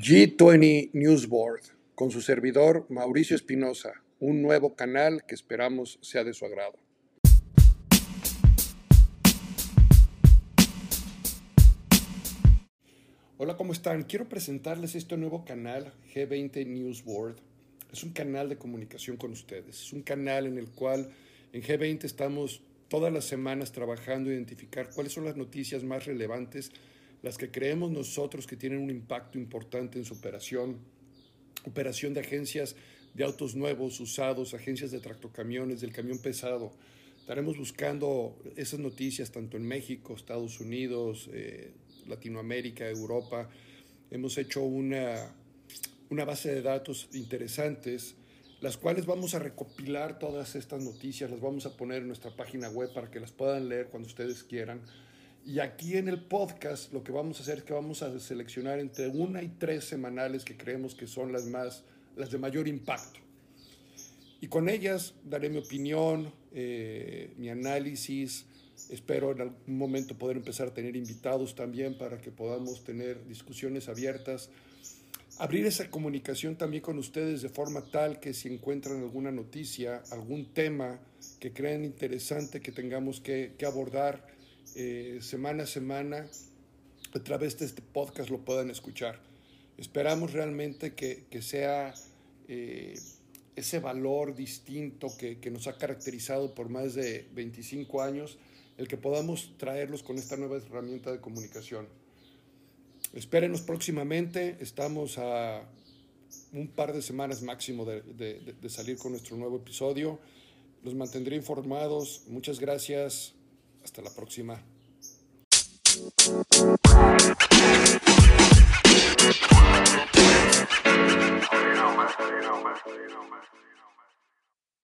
G20 News Board, con su servidor Mauricio Espinosa, un nuevo canal que esperamos sea de su agrado. Hola, ¿cómo están? Quiero presentarles este nuevo canal, G20 News Board. Es un canal de comunicación con ustedes. Es un canal en el cual en G20 estamos todas las semanas trabajando, identificar cuáles son las noticias más relevantes las que creemos nosotros que tienen un impacto importante en su operación, operación de agencias de autos nuevos, usados, agencias de tractocamiones, del camión pesado. Estaremos buscando esas noticias tanto en México, Estados Unidos, eh, Latinoamérica, Europa. Hemos hecho una, una base de datos interesantes, las cuales vamos a recopilar todas estas noticias, las vamos a poner en nuestra página web para que las puedan leer cuando ustedes quieran. Y aquí en el podcast lo que vamos a hacer es que vamos a seleccionar entre una y tres semanales que creemos que son las más, las de mayor impacto. Y con ellas daré mi opinión, eh, mi análisis. Espero en algún momento poder empezar a tener invitados también para que podamos tener discusiones abiertas. Abrir esa comunicación también con ustedes de forma tal que si encuentran alguna noticia, algún tema que crean interesante que tengamos que, que abordar, eh, semana a semana a través de este podcast lo puedan escuchar. Esperamos realmente que, que sea eh, ese valor distinto que, que, nos ha caracterizado por más de 25 años, el que podamos traerlos con esta nueva herramienta de comunicación. Espérenos próximamente, estamos a un par de semanas máximo de, de, de salir con nuestro nuevo episodio. Los mantendré informados. Muchas gracias. Hasta la próxima.